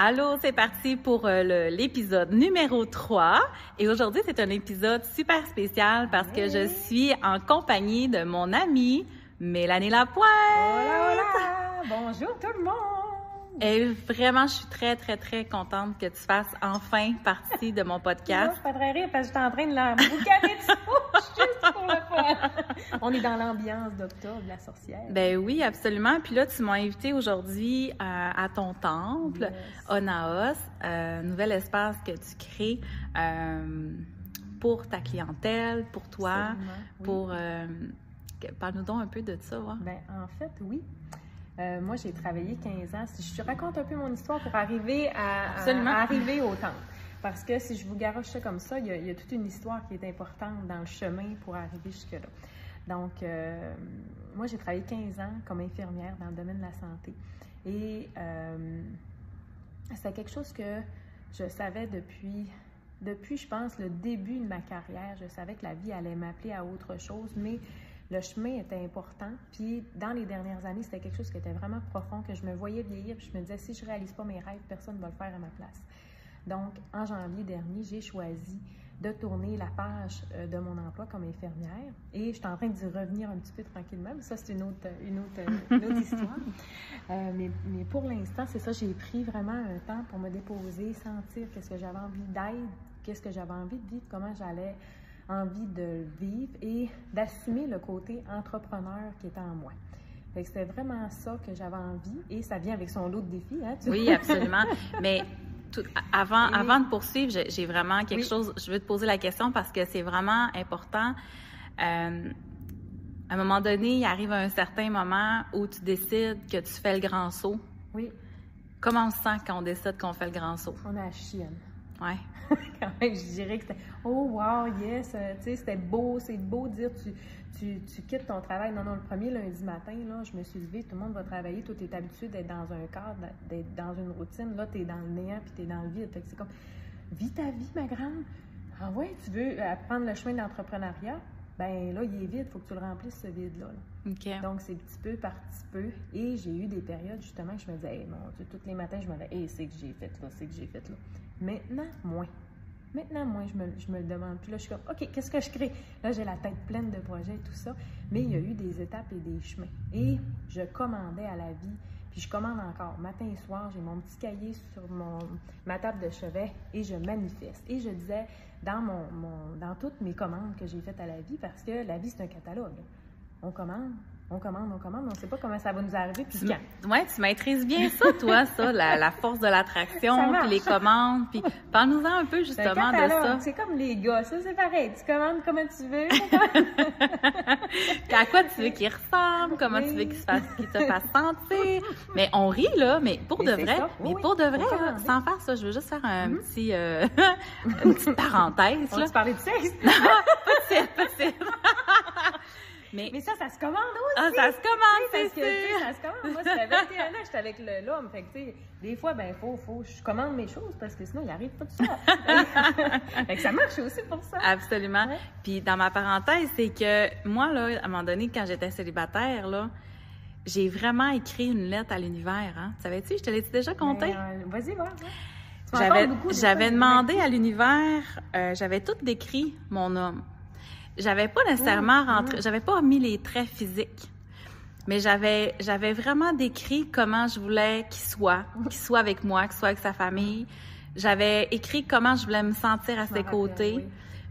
Allô, c'est parti pour euh, l'épisode numéro 3. Et aujourd'hui, c'est un épisode super spécial parce que je suis en compagnie de mon amie Mélanie Lapointe. Hola, hola! Bonjour tout le monde! Et vraiment, je suis très, très, très contente que tu fasses enfin partie de mon podcast. je pas très rire parce que j'étais en train de la boucaner juste pour le fun. On est dans l'ambiance d'octobre, la sorcière. Ben oui, absolument. Puis là, tu m'as invité aujourd'hui à, à ton temple, Yes. Onaos, euh, nouvel espace que tu crées euh, pour ta clientèle, pour toi, Absolument, oui. pour... euh, Parle-nous donc un peu de ça, va. Ben, en fait, oui. Euh, moi, j'ai travaillé 15 ans. Si je te raconte un peu mon histoire pour arriver à, à- Absolument. à arriver au temple. Parce que si je vous garoche ça comme ça, il y, a, il y a toute une histoire qui est importante dans le chemin pour arriver jusque-là. Donc, euh, moi, j'ai travaillé 15 ans comme infirmière dans le domaine de la santé. Et euh, c'était quelque chose que je savais depuis, depuis, je pense, le début de ma carrière. Je savais que la vie allait m'appeler à autre chose, mais le chemin était important. Puis dans les dernières années, c'était quelque chose qui était vraiment profond, que je me voyais vieillir. Puis je me disais, si je réalise pas mes rêves, personne ne va le faire à ma place. Donc, en janvier dernier, j'ai choisi de tourner la page euh, de mon emploi comme infirmière. Et je suis en train d'y revenir un petit peu tranquillement. Mais ça, c'est une autre, une autre, une autre histoire. Euh, mais, mais pour l'instant, c'est ça, j'ai pris vraiment un temps pour me déposer, sentir qu'est-ce que j'avais envie d'être, qu'est-ce que j'avais envie de vivre, comment j'allais envie de vivre et d'assumer le côté entrepreneur qui était en moi. C'était vraiment ça que j'avais envie et ça vient avec son lot de défis. Hein, tu Oui, vois. absolument. Mais tout- avant, Oui. avant de poursuivre, j'ai vraiment quelque Oui. chose, je veux te poser la question parce que c'est vraiment important. Euh, à un moment donné, il arrive un certain moment où tu décides que tu fais le grand saut. Oui, Comment on se sent quand on décide qu'on fait le grand saut? on a la chienne. Ouais. quand même, je dirais que c'était oh wow, yes, euh, tu sais, c'était beau, c'est beau de dire tu, tu, tu quittes ton travail. Non, non, le premier lundi matin, là, je me suis levée, tout le monde va travailler, toi, t'es habitué d'être dans un cadre, d'être dans une routine, là, t'es dans le néant puis t'es dans le vide. Fait que c'est comme, vis ta vie, ma grande. Ah ouais, tu veux euh, prendre le chemin de l'entrepreneuriat? Ben là, il est vide, faut que tu le remplisses, ce vide-là. là. Donc, c'est petit peu par petit peu. Et j'ai eu des périodes, justement, que je me disais, hey, mon Dieu, tous les matins, je me disais, hey, c'est que j'ai fait là, c'est que j'ai fait là. Maintenant, moins. Maintenant, moins, je me, je me le demande. Puis là, je suis comme, OK, qu'est-ce que je crée? Là, j'ai la tête pleine de projets et tout ça. Mais il y a eu des étapes et des chemins. Et je commandais à la vie. Puis je commande encore. Matin et soir, j'ai mon petit cahier sur mon, ma table de chevet et je manifeste. Et je disais dans, mon, mon- dans toutes mes commandes que j'ai faites à la vie, parce que la vie, c'est un catalogue. On commande, on commande, on commande, on ne sait pas comment ça va nous arriver, puis quand. ouais, tu maîtrises bien ça, toi, ça, la, la force de l'attraction, puis les commandes. Puis parle-nous-en un peu un justement de ça. c'est comme les gars, ça c'est pareil. Tu commandes comme tu veux. À quoi tu veux qu'il ressemble, comment tu veux qu'il se fasse, qu'il te fasse sentir. Mais on rit, là, mais pour Mais de vrai, ça. mais Oui, pour de vrai, là, sans faire ça, je veux juste faire un Mhm. petit, euh, une petite parenthèse, On là. tu parlais de sexe. C'est possible. Mais, Mais ça, ça se commande aussi. ah, ça se commande, c'est tu sûr. ça se commande. Moi, c'était 21 ans, j'étais avec l'homme. Fait que, tu sais, des fois, ben, faut, faut, je commande mes choses parce que sinon, il arrive pas tout ça. fait que ça marche aussi pour ça. Absolument. Ouais. Puis dans ma parenthèse, c'est que moi, là, à un moment donné, quand j'étais célibataire, là, j'ai vraiment écrit une lettre à l'univers. Hein. Savais-tu? Je te l'ai déjà conté? Ben, euh, Vas-y, va. va. Tu m'en J'avais, demandé à l'univers, euh, j'avais tout décrit mon homme. J'avais pas nécessairement Mmh, rentré, j'avais pas mis les traits physiques, mais j'avais, j'avais vraiment décrit comment je voulais qu'il soit, qu'il soit avec moi, qu'il soit avec sa famille. J'avais écrit comment je voulais me sentir à Je ses rappelle, côtés. oui.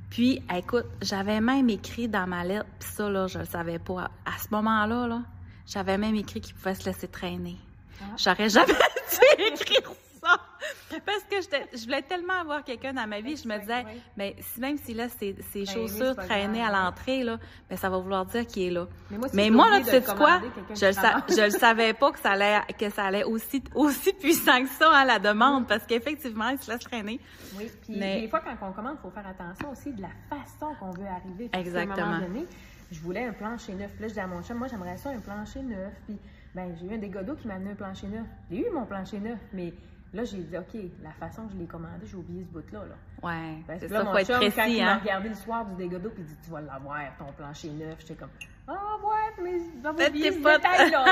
Puis, écoute, j'avais même écrit dans ma lettre, puis ça, là, je le savais pas. À ce moment-là, là, j'avais même écrit qu'il pouvait se laisser traîner. Ah. J'aurais jamais dû écrire ça. Parce que je voulais tellement avoir quelqu'un dans ma vie, je me disais, Oui. mais si même s'il laisse ses, ses Traîner, chaussures c'est pas traîner à grave. l'entrée, là, ben, ça va vouloir dire qu'il est là. Mais moi, si Mais moi, là, tu sais quoi? Je le, sa- ramasse. je le savais pas que ça allait, que ça allait aussi, aussi puissant que ça à la demande, parce qu'effectivement, il se laisse traîner. Oui, puis Mais- des fois, quand on commande, il faut faire attention aussi de la façon qu'on veut arriver. Exactement. un moment donné, je voulais un plancher neuf. Puis là, je dis à mon chum, moi, j'aimerais ça, un plancher neuf. Puis, ben, j'ai eu un dégât d'eau qui m'a amené un plancher neuf. J'ai eu mon plancher neuf, mais là, j'ai dit, OK, la façon que je l'ai commandé, j'ai oublié ce bout-là. Là. Ouais, Parce c'est que là, ça, mon faut être chum, quand précis, il m'a hein. regardé le soir du dégât d'eau, puis il dit, tu vas l'avoir, ton plancher neuf. J'étais comme, Ah ouais, mais j'avais oublié ce détail-là.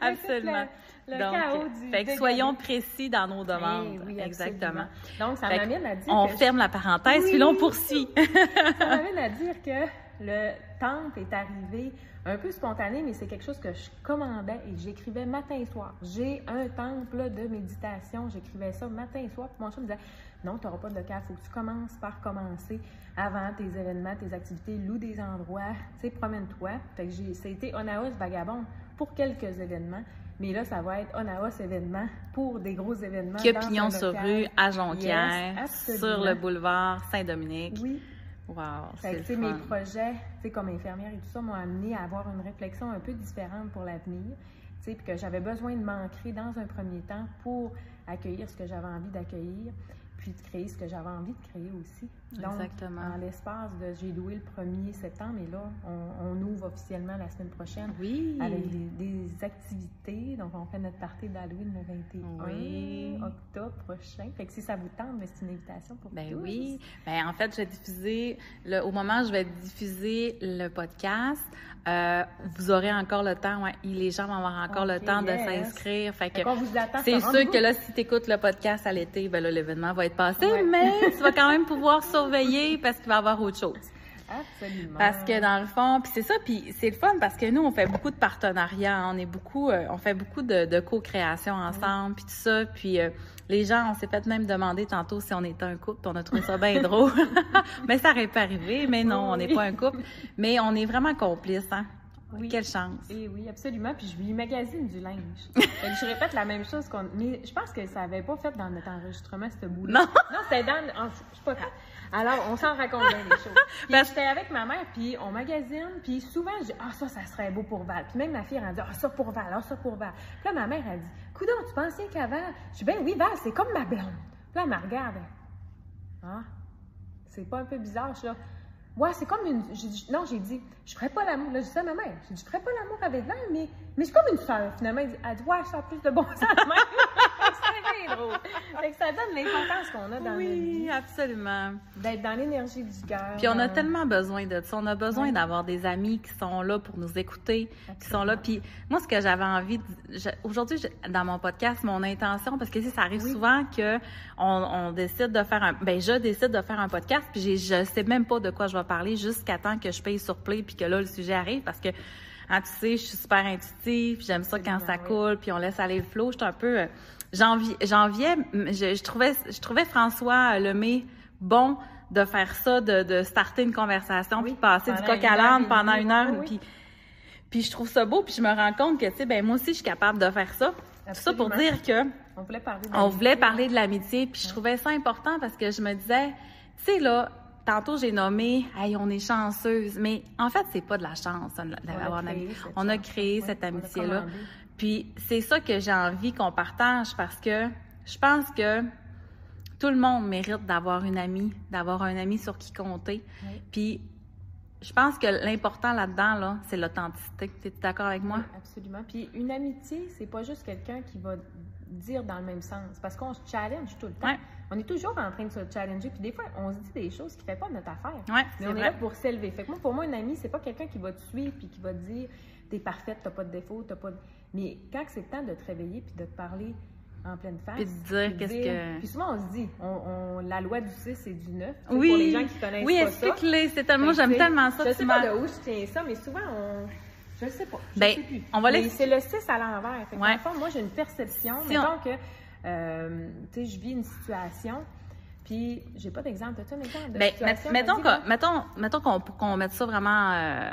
Absolument. Le, Donc, chaos du fait que soyons précis dans nos demandes. Eh oui, Exactement. Donc, ça m'amène à dire On que je- ferme la parenthèse, Oui. puis là, on poursuit. ça m'amène à dire que le temple est arrivé un peu spontané, mais c'est quelque chose que je commandais et j'écrivais matin et soir. J'ai un temple de méditation, j'écrivais ça matin et soir. Puis mon chum me disait Non, tu n'auras pas de local, il faut que tu commences par commencer avant tes événements, tes activités, loue des endroits, tu sais, promène-toi. Fait que j'ai, ça a été Onaos Vagabond pour quelques événements. Mais là, ça va être Onaos événement pour des gros événements. Que Pignon sur rue, à Jonquière, Yes, sur le boulevard Saint-Dominique. Oui, Wow, fait c'est que, mes projets, comme infirmière et tout ça, m'ont amené à avoir une réflexion un peu différente pour l'avenir. Puis que j'avais besoin de m'ancrer dans un premier temps pour accueillir ce que j'avais envie d'accueillir, puis de créer ce que j'avais envie de créer aussi. Donc, Exactement. en l'espace de, j'ai loué le 1er septembre, et là, on, on ouvre officiellement la semaine prochaine Oui. avec des, des activités. Donc, on fait notre partie d'Halloween le 21 Oui. octobre prochain. Fait que si ça vous tente, ben, c'est une invitation pour Ben tous. oui. Ben en fait, je vais diffuser le, au moment où je vais diffuser le podcast. Euh, vous aurez encore le temps, ouais, les gens vont avoir encore le temps de s'inscrire. Fait que c'est sûr que là, si tu écoutes le podcast à l'été, ben là, l'événement va être passé, Ouais. mais tu vas quand même pouvoir surveiller parce qu'il va y avoir autre chose. Absolument. Parce que dans le fond, puis c'est ça, puis c'est le fun parce que nous on fait beaucoup de partenariats, hein. on est beaucoup, euh, on fait beaucoup de, de co-création ensemble, puis tout ça, puis euh, les gens, on s'est fait même demander tantôt si on était un couple, on a trouvé ça bien drôle, mais ça aurait pas arrivé, mais non, on n'est pas un couple, mais on est vraiment complices, hein. Oui. Quelle chance. Et oui, absolument. Puis je lui magasine du linge. Fait que je répète la même chose qu'on. Mais je pense que ça n'avait pas fait dans notre enregistrement, ce bout Non. Non, c'était dans. oh, je suis pas. Alors, on s'en raconte bien les choses. Puis Parce- j'étais avec ma mère, puis on magasine, puis souvent, je dis, ah, ça, ça serait beau pour Val. Puis même ma fille, elle dit, ah, ça pour Val, ah, ça pour Val. Puis là, ma mère, elle dit, Coudon, tu pensais qu'avant. Je dis, ben oui, Val, c'est comme ma blonde. Puis là, elle me regarde. Ah, c'est pas un peu bizarre, je suis là. Ouais, c'est comme une. j'ai dit- non, j'ai dit, je ferais pas l'amour. Là, dis ça à ma mère. J'ai dit, je ferais pas l'amour avec Val, mais, mais c'est comme une sœur. Finalement, elle dit, elle dit, ouais, ça a plus de bon sens. Bien drôle. Fait que ça donne l'importance qu'on a dans notre Oui, vie, absolument. d'être dans l'énergie du cœur. Puis on a tellement besoin de ça. On a besoin d'avoir des amis qui sont là pour nous écouter, qui sont là. Puis moi, ce que j'avais envie, aujourd'hui, dans mon podcast, mon intention, parce que sais, ça arrive Oui. souvent que on, on décide de faire un, ben je décide de faire un podcast, puis j'ai- je sais même pas de quoi je vais parler jusqu'à temps que je paye sur play, puis que là le sujet arrive, parce que hein, tu sais, je suis super intuitive, j'aime ça quand ça coule, puis on laisse aller le flow. Je suis un peu, euh, j'enviais, je, je trouvais, je trouvais François Lemay bon de faire ça, de, de starter une conversation, Oui, puis de passer du coq à l'âne pendant une heure, oui, puis puis je trouve ça beau, puis je me rends compte que, tu sais, ben moi aussi, je suis capable de faire ça. Tout ça pour Absolument. dire que On voulait parler de on voulait l'amitié. parler de l'amitié, puis je trouvais ça important parce que je me disais, tu sais, là, tantôt j'ai nommé, hey, on est chanceuse, mais en fait, c'est pas de la chance On d'avoir une cette On a créé cette amitié-là. Puis c'est ça que j'ai envie qu'on partage parce que je pense que tout le monde mérite d'avoir une amie, d'avoir un ami sur qui compter. Oui. Puis je pense que l'important là-dedans, là, c'est l'authenticité. Tu es d'accord avec moi? Oui, absolument. Puis une amitié, c'est pas juste quelqu'un qui va dire dans le même sens, parce qu'on se challenge tout le temps. On est toujours en train de se challenger, puis des fois, on se dit des choses qui ne font pas notre affaire. Ouais, Mais c'est on est là pour s'élever. Fait que moi, pour moi, une amie, c'est pas quelqu'un qui va te suivre puis qui va te dire t'es parfaite, t'as pas de défaut, t'as pas de... Mais quand c'est le temps de te réveiller puis de te parler en pleine face. Puis de dire qu'est-ce que- Puis souvent, on se dit, on, on- la loi du 6 et du 9. tu sais, Oui. Pour les gens qui connaissent Oui, pas ça. explique-les. C'est tellement, j'aime tellement ça. Je sais pas de où je tiens ça, mais souvent, on... je sais pas. Je Ben, sais plus. on va Mais l'ex- C'est le 6 à l'envers. Fait que Ouais. fond, moi, j'ai une perception. Si mettons que, euh, tu sais, je vis une situation, puis j'ai pas d'exemple. As-tu un exemple de Ben, situation? mettons qu'on mettons, mette ça vraiment euh,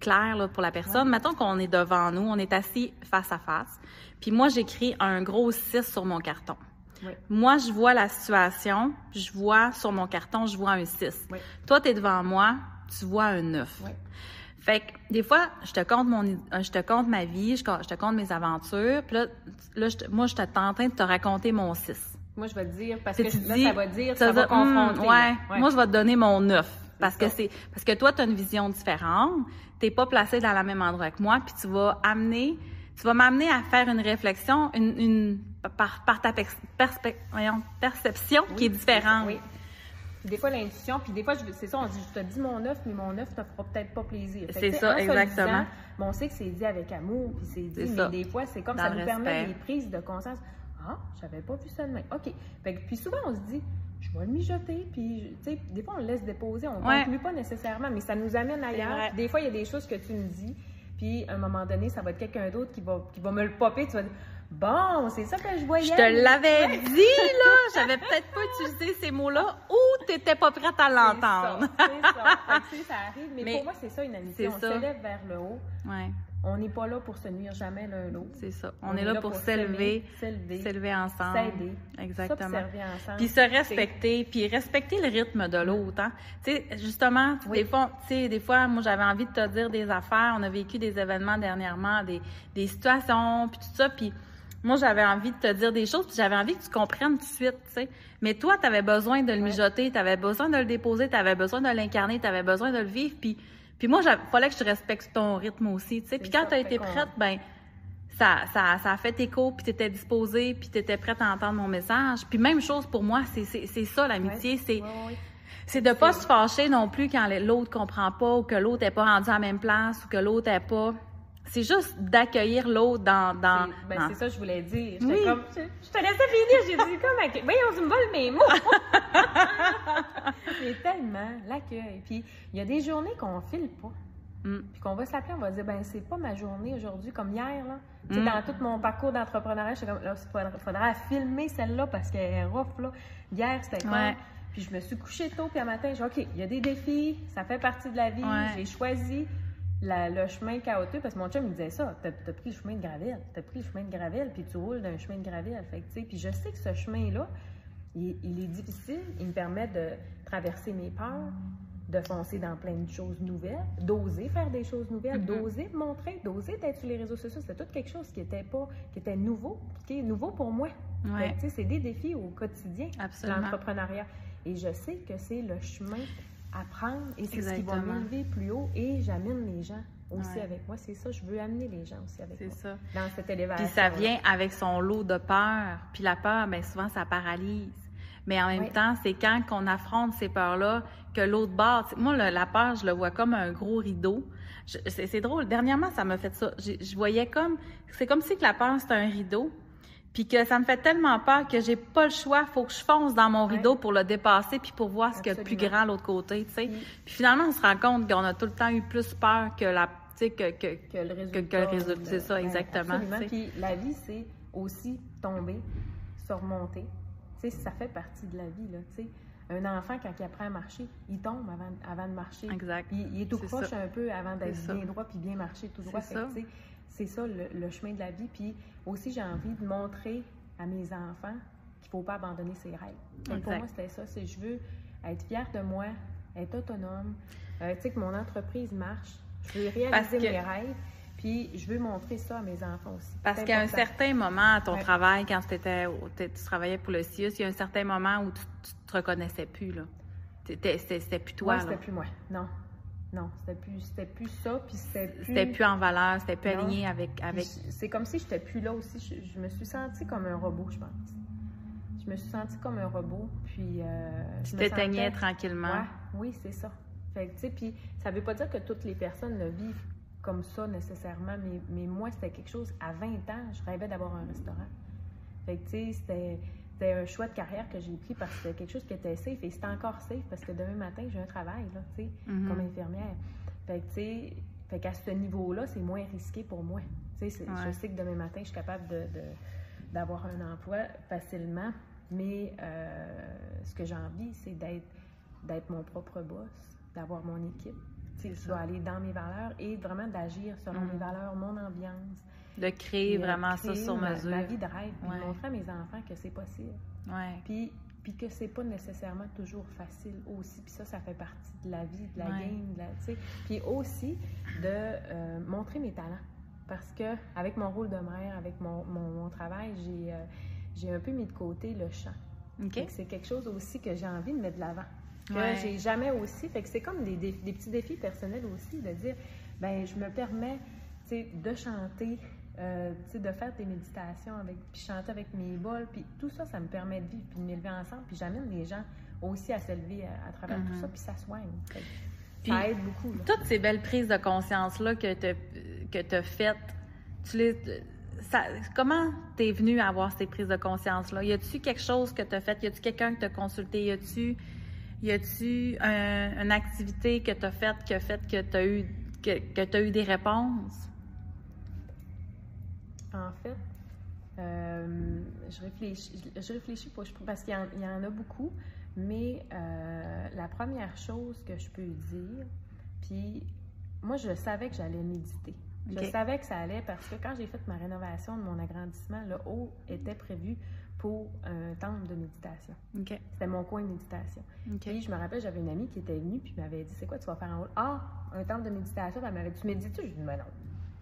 clair là, pour la personne. Ouais. Mettons qu'on est devant nous, on est assis face à face. Puis moi, j'écris un gros 6 sur mon carton. Oui. Moi, je vois la situation, je vois sur mon carton, je vois un 6. Oui. Toi, tu es devant moi, tu vois un 9. Oui. Fait que des fois, je te compte mon, euh, je te compte ma vie, je, te compte mes aventures, puis là, là je te- moi, je suis en train de te raconter mon 6. Moi, je vais te dire, parce que là, dis- ça va dire, Ça ça, va dire, hum, confronter. ouais. là. Moi, je vais te donner mon 9. Parce que c'est parce que toi, tu as une vision différente. Tu pas placé dans le même endroit que moi, puis tu vas amener, tu vas m'amener à faire une réflexion, une, une- par, par ta pers- perspe- voyons, perception qui est différente. Oui. Puis des fois, l'intuition, puis des fois, c'est ça, on dit, je te dis mon œuf, mais mon œuf te fera peut-être pas plaisir. C'est ça, exactement. disant, mais on sait que c'est dit avec amour, puis c'est dit, mais ça. des fois, c'est comme Dans ça nous permet des prises de conscience. Ah, j'avais pas vu ça de même. OK. Fait que, puis souvent, on se dit, je vais le mijoter, puis, tu sais, des fois, on le laisse déposer, on ne Ouais. conclut pas nécessairement, mais ça nous amène ailleurs. Des fois, il y a des choses que tu me dis, puis à un moment donné, ça va être quelqu'un d'autre qui va, qui va me le popper, tu vas dire, bon, c'est ça que je voyais. Je te l'avais dit, là! J'avais peut-être pas utilisé ces mots-là ou t'étais pas prête à l'entendre. C'est ça, ça. Ça arrive, mais, Mais pour moi, c'est ça une amitié. On ça. s'élève vers le haut. Ouais, On n'est pas là pour se nuire jamais l'un l'autre. c'est ça. On, est là pour s'élever, s'élever, s'élever ensemble. s'aider, Exactement. ensemble. Puis se respecter, puis respecter le rythme de l'autre. Hein. Tu sais, justement, Oui. des fois, tu sais, des fois, moi, j'avais envie de te dire des affaires. On a vécu des événements dernièrement, des, des situations, puis tout ça. Puis moi, j'avais envie de te dire des choses, puis j'avais envie que tu comprennes tout de suite, tu sais. Mais toi, tu avais besoin de le mijoter, tu avais besoin de le déposer, tu avais besoin de l'incarner, tu avais besoin de le vivre. Puis, puis moi, il fallait que je respecte ton rythme aussi, tu sais. Puis quand tu as été prête, ben ça, ça, ça a fait écho, puis tu étais disposée, puis tu étais prête à entendre mon message. Puis même chose pour moi, c'est c'est- c'est ça l'amitié, Ouais, c'est ouais, ouais. c'est de pas se fâcher non plus quand l'autre comprend pas ou que l'autre est pas rendu à la même place ou que l'autre est pas. C'est juste d'accueillir l'autre dans dans. C'est- ben, dans- ça que je voulais dire. Oui. comme, je, je te laissais finir, j'ai dit comme, accueil. voyons, tu me voles mes mots. Mais tellement, l'accueil. Puis, il y a des journées qu'on file pas. Mm. Puis qu'on va s'appeler, on va dire, ben c'est pas ma journée aujourd'hui, comme hier, là. Tu sais, Mm. dans tout mon parcours d'entrepreneuriat, j'étais comme, là, il faudra, filmer celle-là parce qu'elle est rough, là. Hier, c'était comme. Ouais. Puis je me suis couchée tôt, puis à matin, j'ai OK, il y a des défis, ça fait partie de la vie. Ouais. J'ai choisi la- le chemin chaotique parce que mon chum me disait ça. T'as as pris le chemin de Gravel, t'as pris le chemin de Gravel, puis tu roules d'un chemin de Gravel. Fait que, puis je sais que ce chemin-là, il, il est difficile. Il me permet de traverser mes peurs, de foncer dans plein de choses nouvelles, d'oser faire des choses nouvelles, Mhm. d'oser montrer, d'oser être sur les réseaux sociaux. C'était tout quelque chose qui était pas, qui était nouveau, qui est nouveau pour moi. Ouais, c'est des défis au quotidien, l'entrepreneuriat. Et je sais que c'est le chemin à prendre et c'est ce qui va m'élever plus haut et j'amène les gens aussi Ouais. avec moi. C'est ça, je veux amener les gens aussi avec C'est moi ça. dans cette élévation. Puis ça vient avec son lot de peur. Puis la peur, bien souvent, ça paralyse. Mais en même temps, c'est quand qu'on affronte ces peurs-là que l'autre bord... Moi, le- la peur, je le vois comme un gros rideau. Je- C'est drôle. Dernièrement, ça m'a fait ça. J'ai- Je voyais comme... C'est comme si que la peur, c'était un rideau. Puis que ça me fait tellement peur que j'ai pas le choix. faut que je fonce dans mon Ouais. rideau pour le dépasser puis pour voir ce qu'il y a de plus grand à l'autre côté, tu sais. Puis- Puis finalement, on se rend compte qu'on a tout le temps eu plus peur que la... Que... que que le résultat. que le résultat, c'est ça, ouais, exactement, absolument. Puis la vie, c'est aussi tomber, se remonter. Tu sais, ça fait partie de la vie, là. Tu sais, un enfant, quand il apprend à marcher, il tombe avant, avant de marcher. Exact. Il est tout ça. un peu avant d'être bien droit puis bien marcher tout droit. C'est ça. C'est ça le, le chemin de la vie. Puis aussi, j'ai envie de montrer à mes enfants qu'il ne faut pas abandonner ses rêves. Que pour moi, c'était ça. C'est je veux être fière de moi, être autonome, euh, tu sais, que mon entreprise marche. Je veux réaliser que- mes rêves. Puis je veux montrer ça à mes enfants aussi. Parce qu'à un certain moment à ton Ouais. travail, quand t'es- tu travaillais pour le CIUS, il y a un certain moment où tu, tu te reconnaissais plus. là. C'était c'était plus toi. Ouais, c'était plus moi. Non. Non, c'était plus, c'était plus ça. Puis c'était plus. C'était plus en valeur, c'était plus Non. aligné avec. Avec... C'est comme si j'étais plus là aussi. Je, je me suis sentie comme un robot, je pense. Je me suis sentie comme un robot. Puis. Euh, Tu t'éteignais tranquillement. Ouais, oui, c'est ça. Fait que, tu sais, puis ça veut pas dire que toutes les personnes le vivent comme ça nécessairement, mais, mais moi, c'était quelque chose. À 20 ans, je rêvais d'avoir un restaurant. Fait que, tu sais, c'était, c'était un choix de carrière que j'ai pris parce que c'était quelque chose qui était safe et c'était encore safe parce que demain matin, j'ai un travail, là, tu sais, Mhm. comme infirmière. Fait que, tu sais, fait qu'à ce niveau-là, c'est moins risqué pour moi. Tu sais, je sais que demain matin, je suis capable de, d'avoir un emploi facilement, mais euh, ce que j'ai envie, c'est d'être, d'être mon propre boss, d'avoir mon équipe. Tu sais, je dois aller dans mes valeurs et vraiment d'agir selon Mhm. mes valeurs, mon ambiance. De créer vraiment ça sur ma- mesure. Ma vie de rêve, puis Ouais. montrer à mes enfants que c'est possible. Ouais. Puis, puis que c'est pas nécessairement toujours facile aussi. Puis ça, ça fait partie de la vie, de la Ouais. game, de la, tu sais. Puis aussi de euh, montrer mes talents. Parce que avec mon rôle de mère, avec mon, mon, mon travail, j'ai, euh, j'ai un peu mis de côté le chant. OK. Fait que C'est quelque chose aussi que j'ai envie de mettre de l'avant. Que Ouais. j'ai jamais aussi. Fait que c'est comme des, des- des petits défis personnels aussi de dire, ben je me permets, de chanter, euh, de faire des méditations avec, puis chanter avec mes bols, puis tout ça, ça me permet de vivre, puis de m'élever ensemble, puis j'amène les gens aussi à s'élever à, à travers tout Mhm. ça, puis ça soigne. Fait que Puis, ça aide beaucoup. là. Toutes ces belles prises de conscience-là que tu que t'as faites, tu les. Ça, comment t'es venu à avoir ces prises de conscience-là? Y a-tu quelque chose que t'as fait? Y a-tu quelqu'un que t'as consulté? Y a-tu y a-tu un- une activité que t'as faite qui a fait que t'as eu que, que t'as eu des réponses? En fait, euh, je réfléchis, je réfléchis parce qu'il y, en- il y en a beaucoup, mais euh, la première chose que je peux dire, puis moi, je savais que j'allais méditer. Je savais que ça allait parce que quand j'ai fait ma rénovation de mon agrandissement, le haut était prévu pour un temple de méditation. C'était mon coin de méditation. OK. Puis je me rappelle, j'avais une amie qui était venue puis m'avait dit C'est quoi tu vas faire en haut Ah, un temple de méditation. Puis elle m'avait dit Tu médites-tu Je dis Ben non.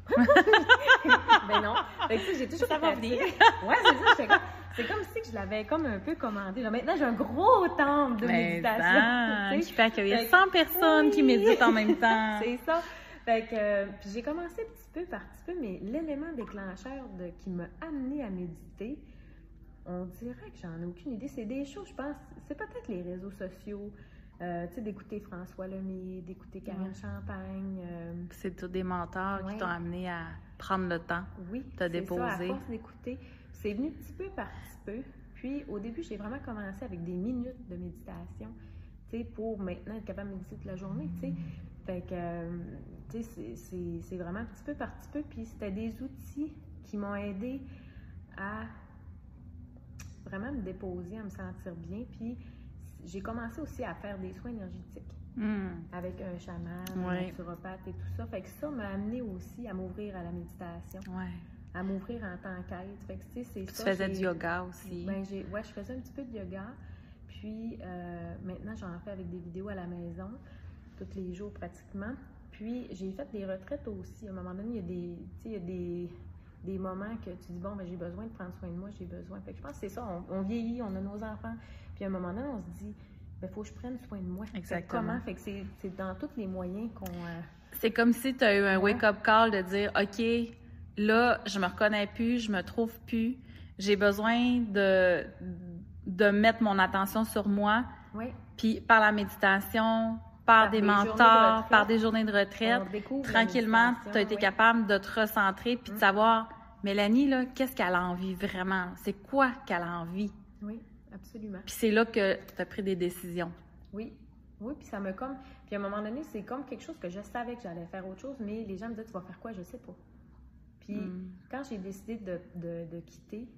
ben non. Fait que, j'ai toujours Ça va venir. Ouais, c'est ça. C'est comme si que je l'avais comme un peu commandé. Là, maintenant, j'ai un gros temple de Mais méditation. ça, je peux accueillir Fait que- 100 personnes qui méditent en même temps. C'est ça. Fait que, euh, puis j'ai commencé petit peu par petit peu, mais l'élément déclencheur de, qui m'a amené à méditer, on dirait que j'en ai aucune idée. C'est des choses, je pense, c'est peut-être les réseaux sociaux, euh, tu sais, d'écouter François Lemay, d'écouter Karen Ouais. Champagne. euh, C'est tous des mentors qui t'ont amené à prendre le temps. oui, T'as c'est ça, déposé. à force d'écouter. C'est venu petit peu par petit peu. Puis au début, j'ai vraiment commencé avec des minutes de méditation, tu sais, pour maintenant être capable de méditer toute la journée, tu sais. Fait que, euh, tu sais, c'est vraiment petit peu par petit peu. Puis c'était des outils qui m'ont aidé à vraiment me déposer, à me sentir bien. Puis j'ai commencé aussi à faire des soins énergétiques Hmm. avec un chaman, un Ouais. naturopathe et tout ça. Fait que ça m'a amené aussi à m'ouvrir à la méditation Ouais. à m'ouvrir en tant qu'être. Fait que, tu sais, c'est Tu ça. faisais du yoga aussi. Ben, j'ai, ouais, je faisais un petit peu de yoga. Puis euh, maintenant, j'en fais avec des vidéos à la maison, tous les jours pratiquement. Puis j'ai fait des retraites aussi. À un moment donné, il y a des, il y a des, des moments que tu dis, bon, ben, j'ai besoin de prendre soin de moi, j'ai besoin. Fait que je pense que c'est ça. On, on vieillit, on a nos enfants. Puis à un moment donné, on se dit, ben, faut que je prenne soin de moi. Exactement. comment? Fait que c'est, dans tous les moyens qu'on. euh, C'est comme si tu as eu un wake-up call de dire OK, là, je me reconnais plus, je me trouve plus, j'ai besoin de, de mettre mon attention sur moi. Puis par la méditation, par, Par des, des journées de mentors, retraite. par des journées de retraite, tranquillement, tu as été capable de te recentrer puis de Mm. savoir, Mélanie, là, qu'est-ce qu'elle a envie vraiment? C'est quoi qu'elle a envie? Oui, absolument. Puis c'est là que tu as pris des décisions. Oui, oui, puis ça me comme. Puis à un moment donné, c'est comme quelque chose que je savais que j'allais faire autre chose, mais les gens me disaient Tu vas faire quoi Je sais pas. Puis Mm. quand j'ai décidé de, de- de quitter,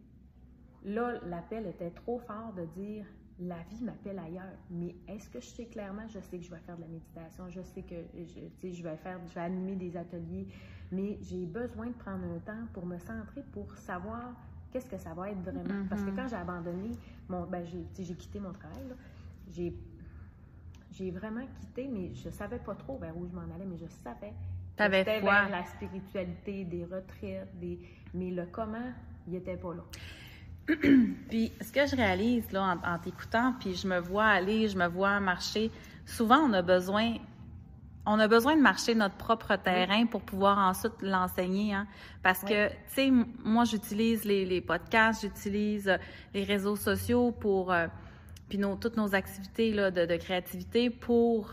là, l'appel était trop fort de dire La vie m'appelle ailleurs. Mais est-ce que je sais clairement Je sais que je vais faire de la méditation, je sais que je, je vais faire, je vais animer des ateliers, mais j'ai besoin de prendre un temps pour me centrer, pour savoir qu'est-ce que ça va être vraiment. Parce que quand j'ai abandonné, mon, ben, j'ai, quitté mon travail, j'ai j'ai vraiment quitté, mais je savais pas trop vers où je m'en allais, mais je savais. T'avais foi. vers la spiritualité, des retraites, des... mais le comment, il était pas là. Puis ce que je réalise là en, en t'écoutant, puis je me vois aller, je me vois marcher. Souvent, on a besoin, on a besoin de marcher notre propre terrain pour pouvoir ensuite l'enseigner. Hein? Parce que, tu sais, moi, j'utilise les, les podcasts, j'utilise euh, les réseaux sociaux pour, euh, puis nos, toutes nos activités là, de, de créativité pour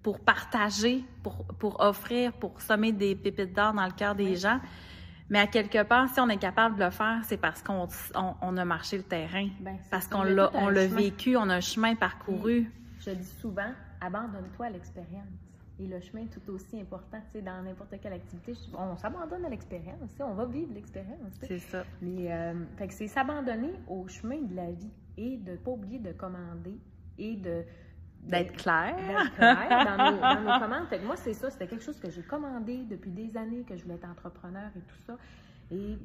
pour partager, pour, pour offrir, pour semer des pépites d'or dans le cœur des Oui. gens. Mais à quelque part, si on est capable de le faire, c'est parce qu'on on, on a marché le terrain. Ben, Parce qu'on l'a on l'a vécu, on a un chemin parcouru. Je dis souvent, abandonne-toi à l'expérience. Et le chemin est tout aussi important, tu sais, dans n'importe quelle activité. on s'abandonne à l'expérience, on va vivre l'expérience. C'est ça. Mais euh, fait que c'est s'abandonner au chemin de la vie et de ne pas oublier de commander et de D'être clair. d'être clair dans nos, dans nos commandes. Fait que moi, c'est ça, c'était quelque chose que j'ai commandé depuis des années, que je voulais être entrepreneur et tout ça. Et,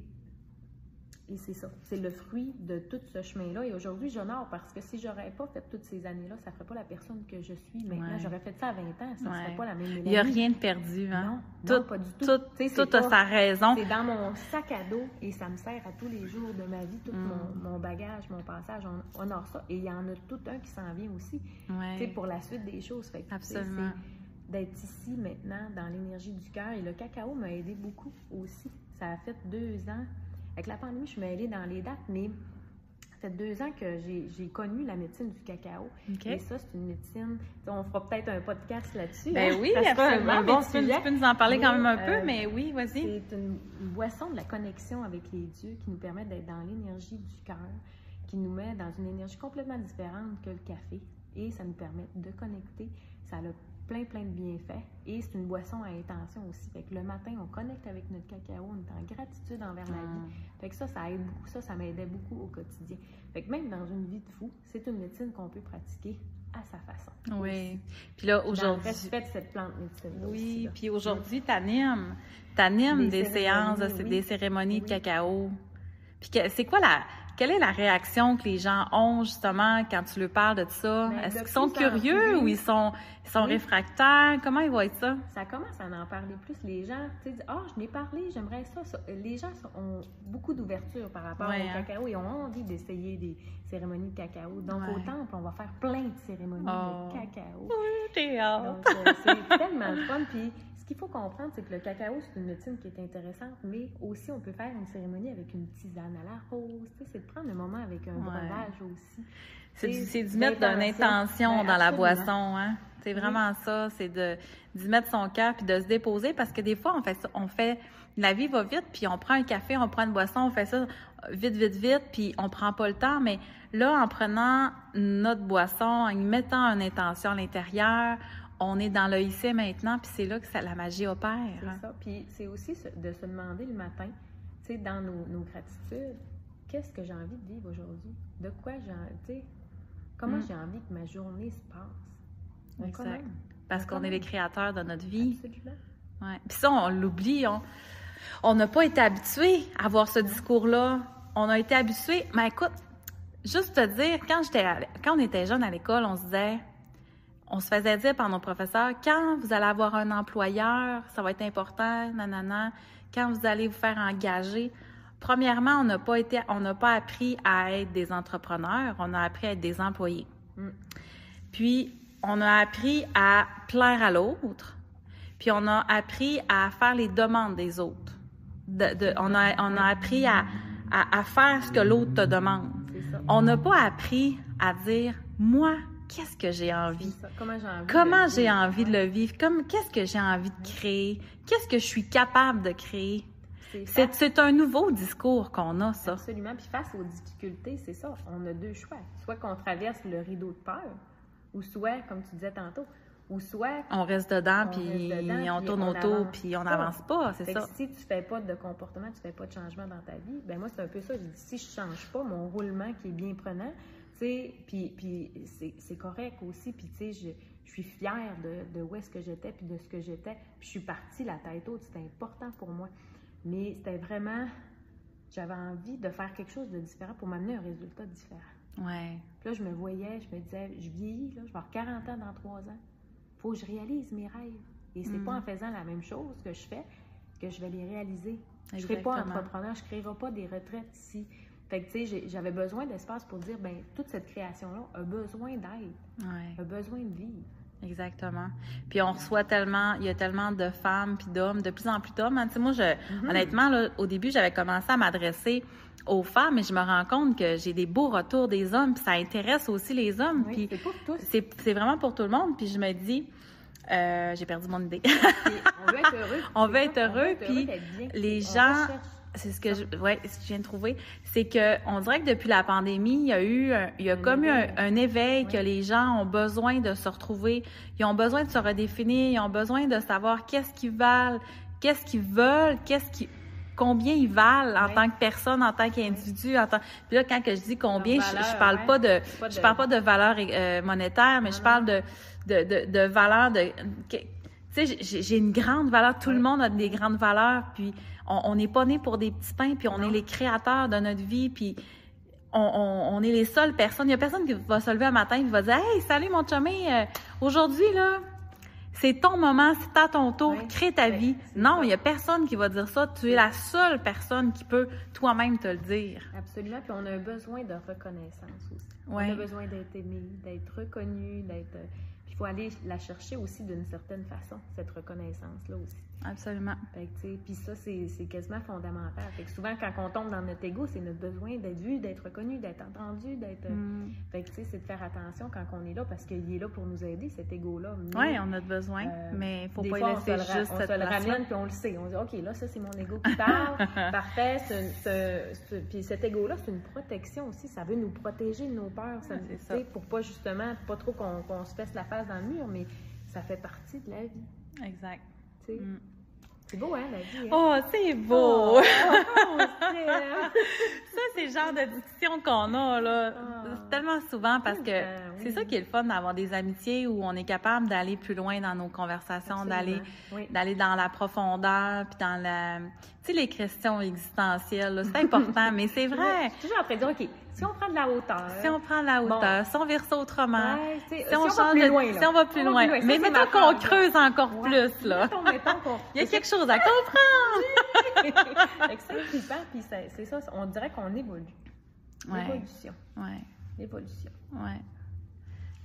et c'est ça. C'est le fruit de tout ce chemin-là. Et aujourd'hui, j'honore parce que si j'aurais pas fait toutes ces années-là, ça ne ferait pas la personne que je suis maintenant. Ouais. J'aurais fait ça à 20 ans, ça ne Ouais. serait pas la même Il n'y a rien de perdu. Hein? Non, non, tout, pas du tout. tout, tout a sa raison. C'est dans mon sac à dos et ça me sert à tous les jours de ma vie, tout Mm. mon, mon bagage, mon passage, on honore ça. Et il y en a tout un qui s'en vient aussi, Ouais. pour la suite des choses. Fait que, Absolument. c'est d'être ici maintenant dans l'énergie du cœur. Et le cacao m'a aidé beaucoup aussi. Ça a fait deux ans. Avec la pandémie, je suis mêlée dans les dates, mais fait deux ans que j'ai connu la médecine du cacao. Et ça, c'est une médecine. On fera peut-être un podcast là-dessus. Ben hein? oui, absolument. Bon, tu, peux, nous en parler quand même un peu, euh, mais oui, vas-y. C'est une boisson de la connexion avec les dieux qui nous permet d'être dans l'énergie du cœur, qui nous met dans une énergie complètement différente que le café. Et ça nous permet de connecter. Ça a plein, plein de bienfaits. Et c'est une boisson à intention aussi. Fait que le matin, on connecte avec notre cacao, on est en gratitude envers la vie. Ah. Fait que ça, ça aide beaucoup. Ça, ça m'aidait beaucoup au quotidien. Fait que même dans une vie de fou, c'est une médecine qu'on peut pratiquer à sa façon. Oui. Puis là, aujourd'hui. respect de cette plante médecine. Oui. Puis aujourd'hui, t'animes. T'animes des, séances, des cérémonies de cacao. Puis c'est quoi la quelle est la réaction que les gens ont justement quand tu leur parles de ça? Ben, Est-ce qu'ils sont curieux ou ils sont, ils sont réfractaires? Comment ils voient ça? Ça commence à en parler plus. Les gens disent Ah, oh, je n'ai parlé, j'aimerais ça. Les gens ont beaucoup d'ouverture par rapport au hein? cacao et ont envie d'essayer des cérémonies de cacao. Donc, au temple, on va faire plein de cérémonies de oh. cacao. Oui, hâte. Euh, c'est tellement fun. Puis, ce qu'il faut comprendre, c'est que le cacao, c'est une médecine qui est intéressante, mais aussi on peut faire une cérémonie avec une tisane à la rose. C'est de prendre un moment avec un breuvage aussi. C'est d'y mettre une intention ben, dans la boisson. Hein? C'est vraiment ça, c'est d'y mettre son cœur puis de se déposer parce que des fois, on fait on fait, la vie va vite puis on prend un café, on prend une boisson, on fait ça vite, vite, vite puis on prend pas le temps. Mais là, en prenant notre boisson, en y mettant une intention à l'intérieur, on est dans le ici maintenant, puis c'est là que ça, la magie opère. C'est hein. ça. Puis c'est aussi de se demander le matin, tu sais, dans nos, gratitudes, qu'est-ce que j'ai envie de vivre aujourd'hui? De quoi j'ai envie, comment mm. j'ai envie que ma journée se passe? Exact. Parce qu'on est les créateurs de notre vie. Absolument. Ouais. Puis ça, on l'oublie. On n'a pas été habitué à avoir ce discours-là. On a été habitué. Mais écoute, juste te dire, quand, j'étais, quand on était jeune à l'école, on se disait on se faisait dire par nos professeurs, quand vous allez avoir un employeur, ça va être important, nanana, quand vous allez vous faire engager. Premièrement, on n'a pas été, on n'a pas appris à être des entrepreneurs, on a appris à être des employés. Mm. Puis, on a appris à plaire à l'autre, puis on a appris à faire les demandes des autres. on, a, on a appris à, à faire ce que l'autre te demande. On n'a pas appris à dire, moi, qu'est-ce que j'ai envie? Comment j'ai envie, de le vivre? Comme, qu'est-ce que j'ai envie de créer? Qu'est-ce que je suis capable de créer? C'est un nouveau discours qu'on a, ça. Absolument. Puis face aux difficultés, c'est ça. On a deux choix. Soit qu'on traverse le rideau de peur, ou soit, comme tu disais tantôt, ou soit... On reste dedans, puis on tourne autour, puis on n'avance pas, c'est ça. si tu fais pas de comportement, tu fais pas de changement dans ta vie, ben moi, c'est un peu ça. Je dis, si je change pas mon roulement qui est bien prenant, puis, puis c'est correct aussi. Puis, tu sais, je, je, suis fière de, de où est-ce que j'étais, puis de ce que j'étais. Puis, je suis partie la tête haute. C'était important pour moi. Mais c'était vraiment... J'avais envie de faire quelque chose de différent pour m'amener un résultat différent. Ouais. Puis là, je me voyais, je me disais, je vieillis, là, je vais avoir 40 ans dans 3 ans. faut que je réalise mes rêves. Et c'est pas mm. en faisant la même chose que je fais que je vais les réaliser. Je ne serai pas entrepreneur, je ne créerai pas des retraites ici. Fait que, tu sais, j'avais besoin d'espace pour dire, ben toute cette création-là a besoin d'aide, a besoin de vie. Exactement. Puis on reçoit tellement, il y a tellement de femmes puis d'hommes, de plus en plus d'hommes. Hein. Tu sais, moi, je, mm-hmm. honnêtement, là, au début, j'avais commencé à m'adresser aux femmes et je me rends compte que j'ai des beaux retours des hommes, puis ça intéresse aussi les hommes. Oui, c'est pour tous. C'est vraiment pour tout le monde. Puis je me dis, euh, j'ai perdu mon idée. on veut être heureux. on veut être heureux, puis les gens c'est ce que je, ouais, ce que je viens de trouver, c'est que on dirait que depuis la pandémie, il y a eu, il y a comme eu un, éveil que les gens ont besoin de se retrouver, ils ont besoin de se redéfinir, ils ont besoin de savoir qu'est-ce qu'ils valent, qu'est-ce qu'ils veulent, qu'est-ce qui, combien ils valent en tant que personne, en tant qu'individu, en tant. Puis là, quand que je dis combien, je, parle pas de, je parle pas de valeur euh, monétaire, mais je parle de, de, de, de valeur de. Tu sais, j'ai une grande valeur. Tout le monde a des grandes valeurs, puis on n'est pas né pour des petits pains, puis on est les créateurs de notre vie, puis on, est les seules personnes. Il n'y a personne qui va se lever un matin et va dire Hey, salut mon chumé, euh, aujourd'hui, là, c'est ton moment, c'est à ton tour, crée ta vie. Non, il n'y a personne qui va dire ça. Tu es la seule personne qui peut toi-même te le dire. Absolument. Puis on a besoin de reconnaissance aussi. On a besoin d'être aimé, d'être reconnu, d'être. il faut aller la chercher aussi d'une certaine façon, cette reconnaissance-là aussi. Absolument. Puis ça, c'est quasiment fondamental. Fait que souvent, quand on tombe dans notre ego, c'est notre besoin d'être vu, d'être reconnu, d'être entendu, d'être... Mm. Fait que, tu sais, c'est de faire attention quand on est là, parce qu'il est là pour nous aider, cet ego-là. Oui, on a besoin, euh, mais il faut des pas fois, laisser juste on cette se le ramène, puis on le sait. On dit, OK, là, ça, c'est mon ego qui parle. Parfait. puis cet ego-là, c'est une protection aussi. Ça veut nous protéger de nos peurs. Ça, Ouais, ça. Pour pas, justement, pas trop qu'on qu'on se fesse la face dans le mur, mais ça fait partie de la vie. Exact. tu sais? Mm. C'est beau, hein, la vie? hein? Oh, c'est beau! Oh, oh? Ça, c'est le genre de discussion qu'on a, là. C'est Tellement souvent parce que c'est ça qui est le fun d'avoir des amitiés où on est capable d'aller plus loin dans nos conversations, d'aller Oui. d'aller dans la profondeur, puis dans la... Sais, les questions existentielles, c'est important, mais c'est vrai. Je suis toujours après de dire, OK, si on prend de la hauteur. Si on prend la Bon. hauteur, si on ça autrement, ouais, si, on va change plus de- loin, si on va plus On loin. Ça, mais mettons qu'on creuse encore Ouais. plus, là. Mettons, mettons qu'on- Il y a quelque chose à comprendre. C'est flippant, puis c'est ça, on dirait qu'on évolue. L'évolution. ouais, L'évolution. ouais.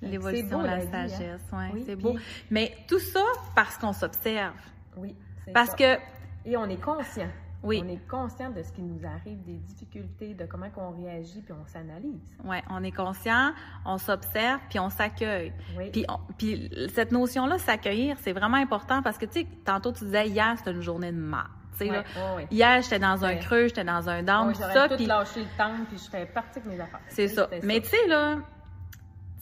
L'évolution, la, la vie, hein. sagesse, ouais, Oui, c'est puis- beau. Mais tout ça parce qu'on s'observe. Oui, Parce ça. que, Et on est conscient. oui, On est conscient de ce qui nous arrive, des difficultés, de comment qu'on réagit, puis on s'analyse. ouais, on est conscient, on s'observe, puis on s'accueille. Oui. Puis, on- puis cette notion-là, s'accueillir, c'est vraiment important parce que, tu sais, tantôt tu disais, hier, c'était une journée de marde. Tu sais, Ouais, là. Hier, j'étais dans un creux, j'étais dans un down, Ouais, tout J'aurais ça, tout puis lâché le temps, puis je serais partie avec mes affaires. c'est ça. Mais tu sais, là,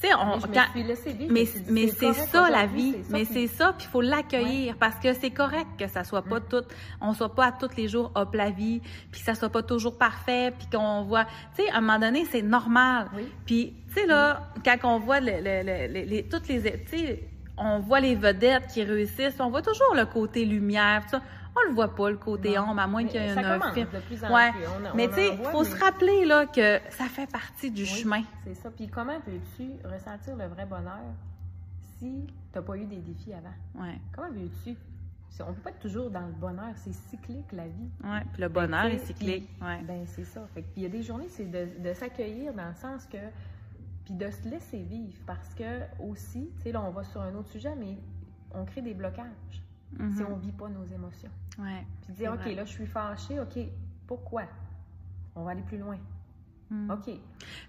sais, on... Mais quand- vivre. Mais, mais c'est ça la vie, ça, mais puis- c'est ça, puis il faut l'accueillir parce que c'est correct que ça soit pas Mm. tout, on soit pas à tous les jours hop la vie, puis que ça soit pas toujours parfait, puis qu'on voit, tu sais, à un moment donné c'est normal. Oui. Puis tu sais là, quand on voit le, le- le- les- les- toutes les, tu sais, on voit les vedettes qui réussissent, on voit toujours le côté lumière, tout ça. On le voit pas le côté Non. ombre à moins qu'il y ait ça un commence film. de plus en Ouais. plus. On en- Mais tu sais, voit, faut mais- se rappeler là que ça fait partie du Oui, chemin. C'est ça. Puis comment peux-tu ressentir le vrai bonheur si tu n'as pas eu des défis avant? Ouais, Comment veux-tu? On ne peut pas être toujours dans le bonheur. C'est cyclique, la vie. ouais. Puis le bonheur tu est cyclique. Ouais. Ben, c'est ça. Puis il y a des journées, c'est de, de s'accueillir dans le sens que. Puis de se laisser vivre. Parce que, aussi, tu sais, là, on va sur un autre sujet, mais on crée des blocages si Mhm. on ne vit pas nos émotions. Ouais. Puis dire, OK, vrai. là, je suis fâchée. OK, pourquoi? On va aller plus loin. Mhm. OK.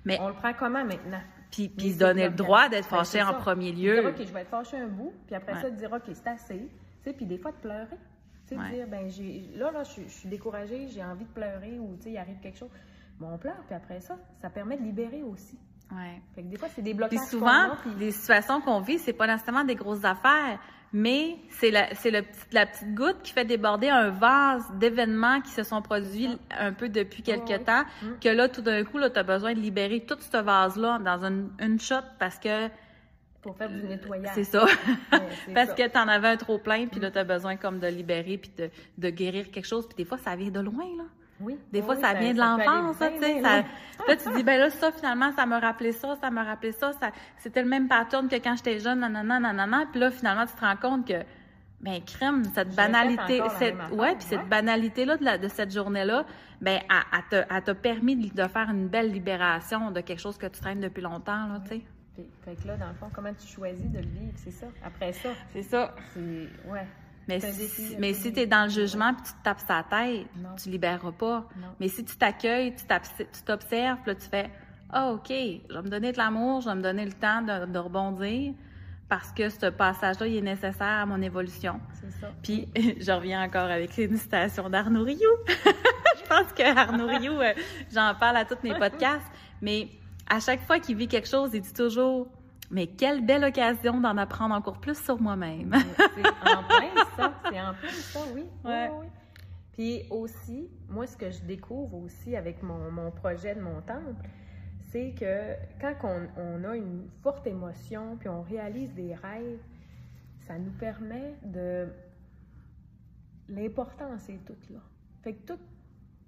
Mais On le prend comment maintenant? Puis, puis se donner le droit d'être Ben, fâché en premier Dire, lieu. OK, je vais être fâchée un bout, puis après Ouais. ça, de dire, OK, c'est assez. Tu sais, puis des fois, de pleurer. Tu sais, de Ouais. dire, ben, là, là, je, suis- je suis découragée, j'ai envie de pleurer, ou, tu sais, il arrive quelque chose. Bon, on pleure, puis après ça, ça permet de libérer aussi. Ouais. Fait que des fois, c'est des Puis blocages. souvent, qu'on a, puis- les situations qu'on vit, c'est pas nécessairement des grosses affaires, mais c'est la, c'est la petite goutte qui fait déborder un vase d'événements qui se sont produits un peu depuis Ouais, ouais. temps, Mm. que là, tout d'un coup, tu as besoin de libérer tout ce vase-là dans une, une shot parce que Pour faire du nettoyage. c'est ça. Ouais, parce ça. que tu en avais un trop plein, puis là, tu as besoin comme de libérer, puis de, de guérir quelque chose. Puis des fois, ça vient de loin, là. Oui. Des oui, fois, oui, ça vient de l'enfance, ça, bien, tu sais. ça-. Là, tu te dis, ben là, ça, finalement, ça me rappelait ça, ça me rappelait ça, ça c'était le même pattern que quand j'étais jeune, nanana, nanana. Puis là, finalement, tu te rends compte que, ben, crème, cette banalité, cette, ouais, puis cette banalité-là de, la- de cette journée-là, ben, elle, t'a permis de, faire une belle libération de quelque chose que tu traînes depuis longtemps, là, tu sais. Fait, fait que là, dans le fond, comment tu choisis de le vivre, c'est ça? Après ça, C'est ça. c'est. Ouais. Mais si, mais si tu es dans le jugement puis tu te tapes sa tête, Non. tu libéreras pas. Non. Mais si tu t'accueilles, tu t'observes, puis là, tu fais Ah, OK, je vais me donner de l'amour, je vais me donner le temps de, de rebondir parce que ce passage-là, il est nécessaire à mon évolution. C'est ça. Puis, je reviens encore avec une citation d'Arnaud Rioux. je pense que Arnaud Rioux, euh, j'en parle à tous mes podcasts, mais à chaque fois qu'il vit quelque chose, il dit toujours Mais quelle belle occasion d'en apprendre encore plus sur moi-même. C'est en plein ça. C'est en plein ça, oui. Oui, Ouais. oui, oui. Puis aussi, moi, ce que je découvre aussi avec mon, mon projet de mon temple, c'est que quand on, on a une forte émotion, puis on réalise des rêves, ça nous permet de... L'importance est toute là. Fait que tout,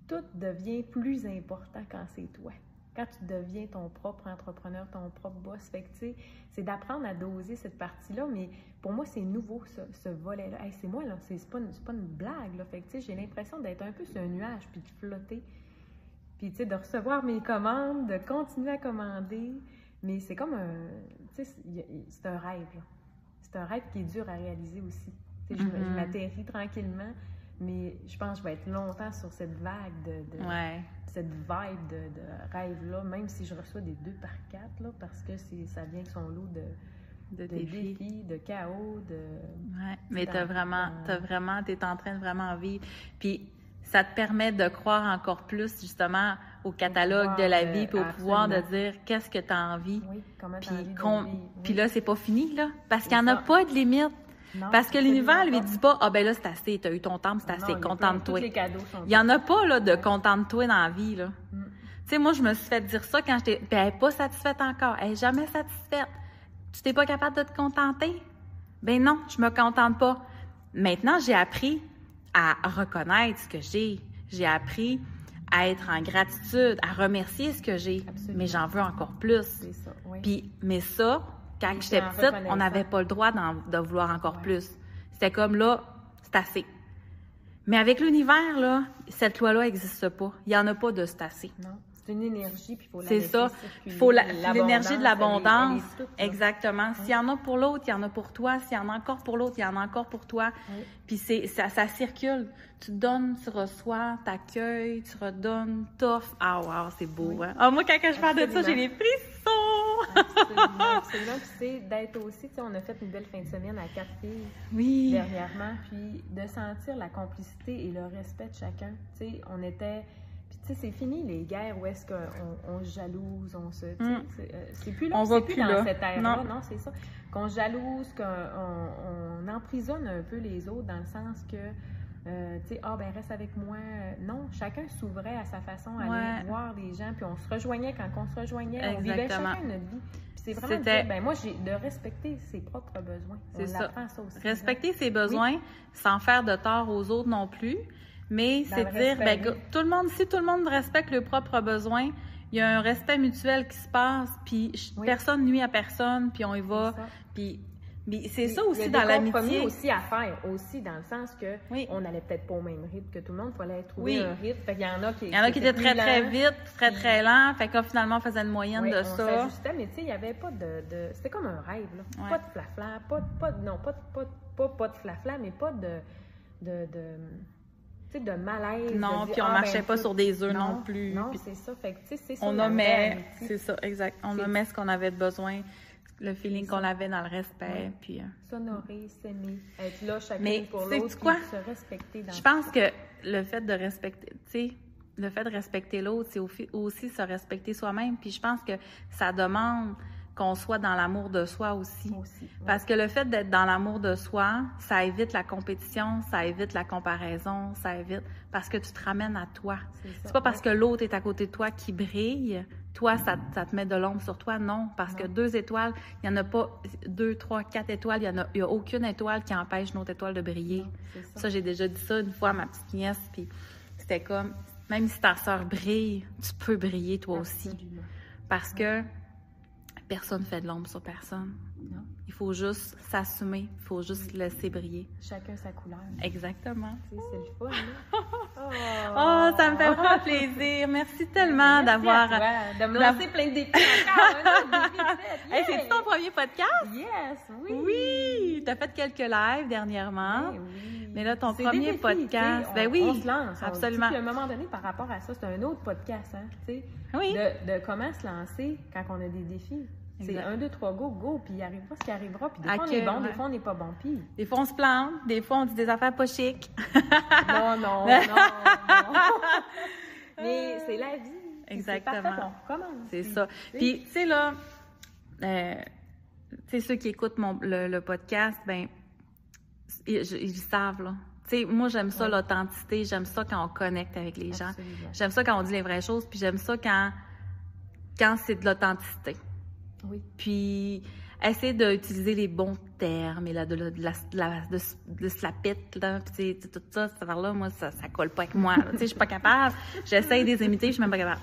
tout devient plus important quand c'est toi. Quand tu deviens ton propre entrepreneur, ton propre boss. Fait que, tu sais, c'est d'apprendre à doser cette partie-là, mais pour moi, c'est nouveau, ce, ce volet-là. Hey, c'est moi, là, c'est pas, une- c'est pas une blague, là. Fait que, tu sais, j'ai l'impression d'être un peu sur un nuage, puis de flotter. Puis, tu sais, de recevoir mes commandes, de continuer à commander. Mais c'est comme un... Tu sais, c'est- un rêve, là. c'est un rêve qui est dur à réaliser aussi. Je, Mhm. m'atterris tranquillement, mais je pense que je vais être longtemps sur cette vague de, de- Ouais. cette vibe de, de rêve-là, même si je reçois des deux par quatre, là, parce que ça vient avec son lot de, De de défis. défis, de chaos, de... Ouais, mais t'as vraiment, t'as vraiment, t'es en train de vraiment vivre. Puis ça te permet de croire encore plus justement au catalogue de la pouvoir, vie, euh, puis au pouvoir de dire qu'est-ce que tu as envie. Oui, comment Puis, t'as envie de puis là, c'est pas fini, là. Parce qu'il n'y en a pas de limite. Non, Parce que l'univers lui dit pas, ah ben là, c'est assez, t'as eu ton temps, c'est assez, y contente-toi. Il n'y en a pas, là, de contente-toi dans la vie, là. Mm. Tu sais, moi, je me suis fait dire ça quand j'étais. Puis elle n'est pas satisfaite encore. Elle n'est jamais satisfaite. Tu n'es pas capable de te contenter? Ben non, je me contente pas. Maintenant, j'ai appris à reconnaître ce que j'ai. J'ai appris à être en gratitude, à remercier ce que j'ai. Mais j'en veux encore plus. C'est ça, oui. Puis, mais ça, quand j'étais petite, on n'avait pas le droit d'en- de vouloir encore Ouais. plus. C'était comme là, c'est assez. Mais avec l'univers, là, cette loi-là n'existe pas. Il n'y en a pas de c'est assez. Non, c'est une énergie, puis il faut la C'est ça. Il faut l'énergie de l'abondance. Exactement. S'il y en a pour l'autre, il y en a pour toi. S'il y en a encore pour l'autre, il y en a encore pour toi. Oui. Puis c'est, ça, ça circule. Tu donnes, tu reçois, t'accueilles, tu redonnes, t'offres. Ah, wow, c'est beau, Oui. hein? Ah, moi, quand je parle de ça, j'ai les frissons! Absolument, absolument. C'est d'être aussi, tu sais, on a fait une belle fin de semaine à quatre filles Oui. dernièrement, puis de sentir la complicité et le respect de chacun. Tu sais, on était. Puis tu sais, c'est fini les guerres où est-ce qu'on on se jalouse, on se. Mm. c'est, euh, C'est plus là, On va plus plus dans cette ère-là, Non. non, c'est ça. Qu'on jalouse, qu'on on, on emprisonne un peu les autres dans le sens que. Euh, tu sais, ah ben reste avec moi. Non, chacun s'ouvrait à sa façon à Ouais. aller voir les gens, puis on se rejoignait quand on se rejoignait, on vivait chacun notre vie. C'est vraiment de C'était- dire, ben moi j'ai de respecter ses propres besoins. C'est ça. ça aussi. Respecter ses besoins sans faire de tort aux autres non plus. Mais c'est dire, ben, tout le monde, si tout le monde respecte leurs propres besoins, il y a un respect mutuel qui se passe, puis Oui. personne nuit à personne, puis on y va. Puis mais c'est ça aussi des dans l'amitié. aussi à faire, aussi dans le sens que Oui. on n'allait peut-être pas au même rythme que tout le monde, il fallait trouver Oui. un rythme. Fait qu'il y en a qui Il y en a qui étaient très, très vite, très, très lents. Fait que finalement, on faisait une moyenne Oui, de on ça. mais tu sais, il n'y avait pas de, de- C'était comme un rêve, là. Ouais. Pas de flafla, pas, de- pas, de- non, pas, de- pas, pas, pas de flafla, mais pas de. de, de tu sais, de malaise. Non, puis on Ah, marchait ben, pas tout- sur des œufs non, plus. Non, c'est ça. Fait que, tu sais, c'est ça. on nommait, c'est ça, exact. On nommait ce qu'on avait besoin, le feeling qu'on avait dans le respect. Ouais. Puis, euh, S'honorer, s'aimer, être là chacun Mais pour l'autre, se respecter dans Je pense que le fait de respecter, tu sais, le fait de respecter l'autre, c'est aussi se respecter soi-même. Puis je pense que ça demande qu'on soit dans l'amour de soi aussi. aussi. ouais. Parce que le fait d'être dans l'amour de soi, ça évite la compétition, ça évite la comparaison, ça évite parce que tu te ramènes à toi. C'est pas parce que l'autre est à côté de toi qui brille, toi, ça, ça te met de l'ombre sur toi. Non, parce que deux étoiles, il n'y en a pas deux, trois, quatre étoiles, il n'y a, il y a aucune étoile qui empêche une autre étoile de briller. Non, ça. Ça, j'ai déjà dit ça une fois à ma petite nièce, puis c'était comme, même si ta sœur brille, tu peux briller toi aussi. Parce que personne fait de l'ombre sur personne. Non. Il faut juste s'assumer, il faut juste laisser briller. Chacun sa couleur. Exactement. Tu sais, c'est le fun. Oh, ça me fait vraiment plaisir. Merci tellement d'avoir. de me lancer plein de défis encore. fête. Hey, c'est Yeah! ton premier podcast? Yes, oui. Oui! Tu as fait quelques lives dernièrement. Oui, oui. Mais là, ton premier podcast, sais, ben on- oui, On se lance. on- absolument. À un moment donné, par rapport à ça, c'est un autre podcast, hein. Oui. De, de comment se lancer quand on a des défis. C'est un, deux, trois, go, go, puis il arrivera ce qui arrivera. Puis des fois, on est bon, ouais. des fois, on n'est pas bon. Puis Des fois, on se plante, des fois, on dit des affaires pas chic. non, non, non, non. Mais c'est la vie. Exactement. parfait, on recommence. C'est ça. Puis, tu sais, là, euh, tu sais, ceux qui écoutent mon, le, le podcast, ben, ils, ils savent, là. Tu sais, moi, j'aime ça, Ouais. l'authenticité. J'aime ça quand on connecte avec les gens. J'aime ça quand on dit les vraies choses. Puis, j'aime ça quand, quand c'est de l'authenticité. Oui. Puis, essayer d'utiliser les bons termes et là, de, la- de, de, se la pète, là, puis tout ça, cette affaire-là, moi, ça, ça colle pas avec moi. Tu sais, je suis pas capable. J'essaye de les imiter, je suis même pas capable.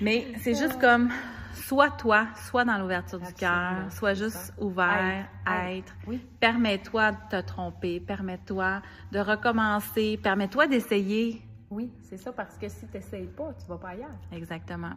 Mais c'est juste comme, sois toi, sois dans l'ouverture du cœur, sois c'est juste ça. ouvert, Être, être. Oui. Permets-toi de te tromper, permets-toi de recommencer, permets-toi d'essayer. Oui, c'est ça, parce que si tu n'essayes pas, tu vas pas ailleurs. Exactement.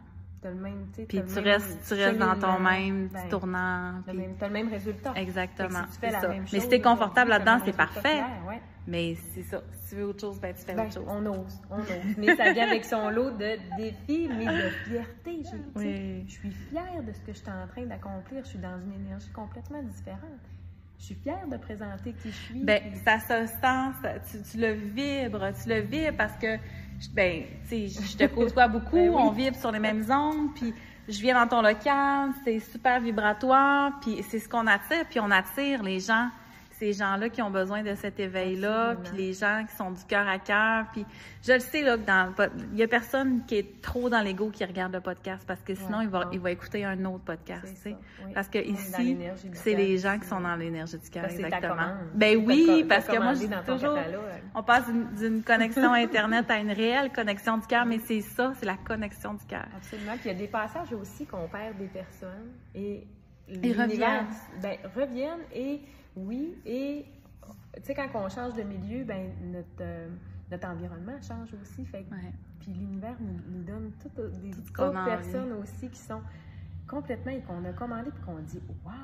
T'as le même, Puis tu même restes, tu restes dans ton même Ben, tournant. même- T'as le même résultat. Exactement. Si tu fais la ça. même Mais chose si t'es confortable aujourd'hui, là-dedans, c'est parfait. ouais. Mais c'est ça. Si tu veux autre chose, ben tu fais Ben, autre chose. on ose, on ose. Mais ça vient avec son lot de défis, mais de fierté. Je, Oui. je suis fière de ce que je suis en train d'accomplir. Je suis dans une énergie complètement différente. Je suis fière de présenter qui je suis. Ben, puis- ça se sent, ça- tu, tu le vibres, tu le vibres parce que, ben, tu sais, je te côtoie beaucoup, Ben oui. on vibre sur les mêmes ondes, puis je viens dans ton local, c'est super vibratoire, puis c'est ce qu'on attire, puis on attire les gens, ces gens-là qui ont besoin de cet éveil-là, puis les gens qui sont du cœur à cœur, puis je le sais, là, que dans il y a personne qui est trop dans l'ego qui regarde le podcast parce que sinon, Ouais, il va, il va écouter un autre podcast, tu sais. oui. Parce que ici, c'est les gens qui sont dans l'énergie du cœur, exactement. Ben oui, parce que moi, je dis toujours, on passe d'une- connexion Internet à une réelle connexion du cœur, mais c'est ça, c'est la connexion du cœur. Absolument. Puis il y a des passages aussi qu'on perd des personnes et Ils reviennent. Ben, reviennent et oui, et tu sais, quand on change de milieu, ben notre, euh, notre environnement change aussi. Fait Ouais. Puis l'univers nous, nous donne toutes des autres envie. personnes aussi qui sont complètement et qu'on a commandé puis qu'on dit Waouh,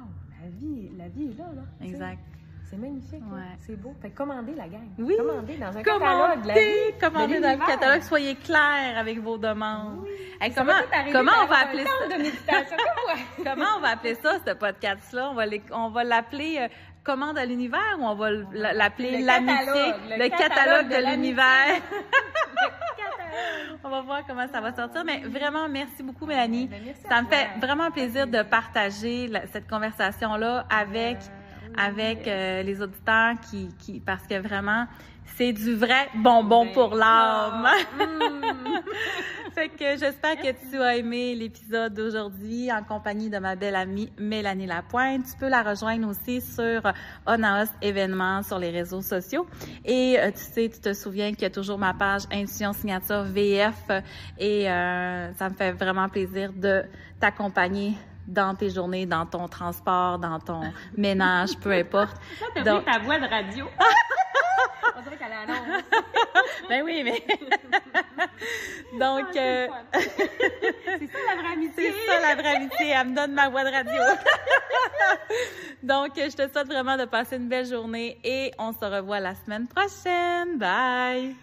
la vie, la vie est là, là. Exact. C'est magnifique, c'est beau. Fait que commandez la gang. Oui. Commandez dans un catalogue de la vie. Commandez, commandez de dans le l'univers. catalogue, soyez clair avec vos demandes. Oui. Hey, comment, comment on va appeler un ça? de méditation. Comment on va appeler ça, ce podcast-là? On va les- on va l'appeler euh, Commande à l'univers ou on va l'appeler Le l'amitié, le, le catalogue, de de l'univers. On va voir comment ça va sortir. Mais vraiment, merci beaucoup, Mélanie. Ben, merci Ça me fait vraiment plaisir de partager la- cette conversation-là avec, Euh, oui, avec euh, les auditeurs qui, qui, parce que vraiment, c'est du vrai bonbon Ben, pour l'âme. fait que j'espère que tu as aimé l'épisode d'aujourd'hui en compagnie de ma belle amie Mélanie Lapointe. Tu peux la rejoindre aussi sur Onaos événements sur les réseaux sociaux. Et euh, tu sais, tu te souviens qu'il y a toujours ma page Intuition Signature VF et euh, ça me fait vraiment plaisir de t'accompagner dans tes journées, dans ton transport, dans ton ménage, peu importe. Ça, t'as Donc- ta voix de radio. On dirait qu'elle. Ben oui, mais donc Ah, c'est euh. C'est ça la vraie amitié. C'est ça la vraie amitié, elle me donne ma voix de radio. Donc, je te souhaite vraiment de passer une belle journée et on se revoit la semaine prochaine. Bye!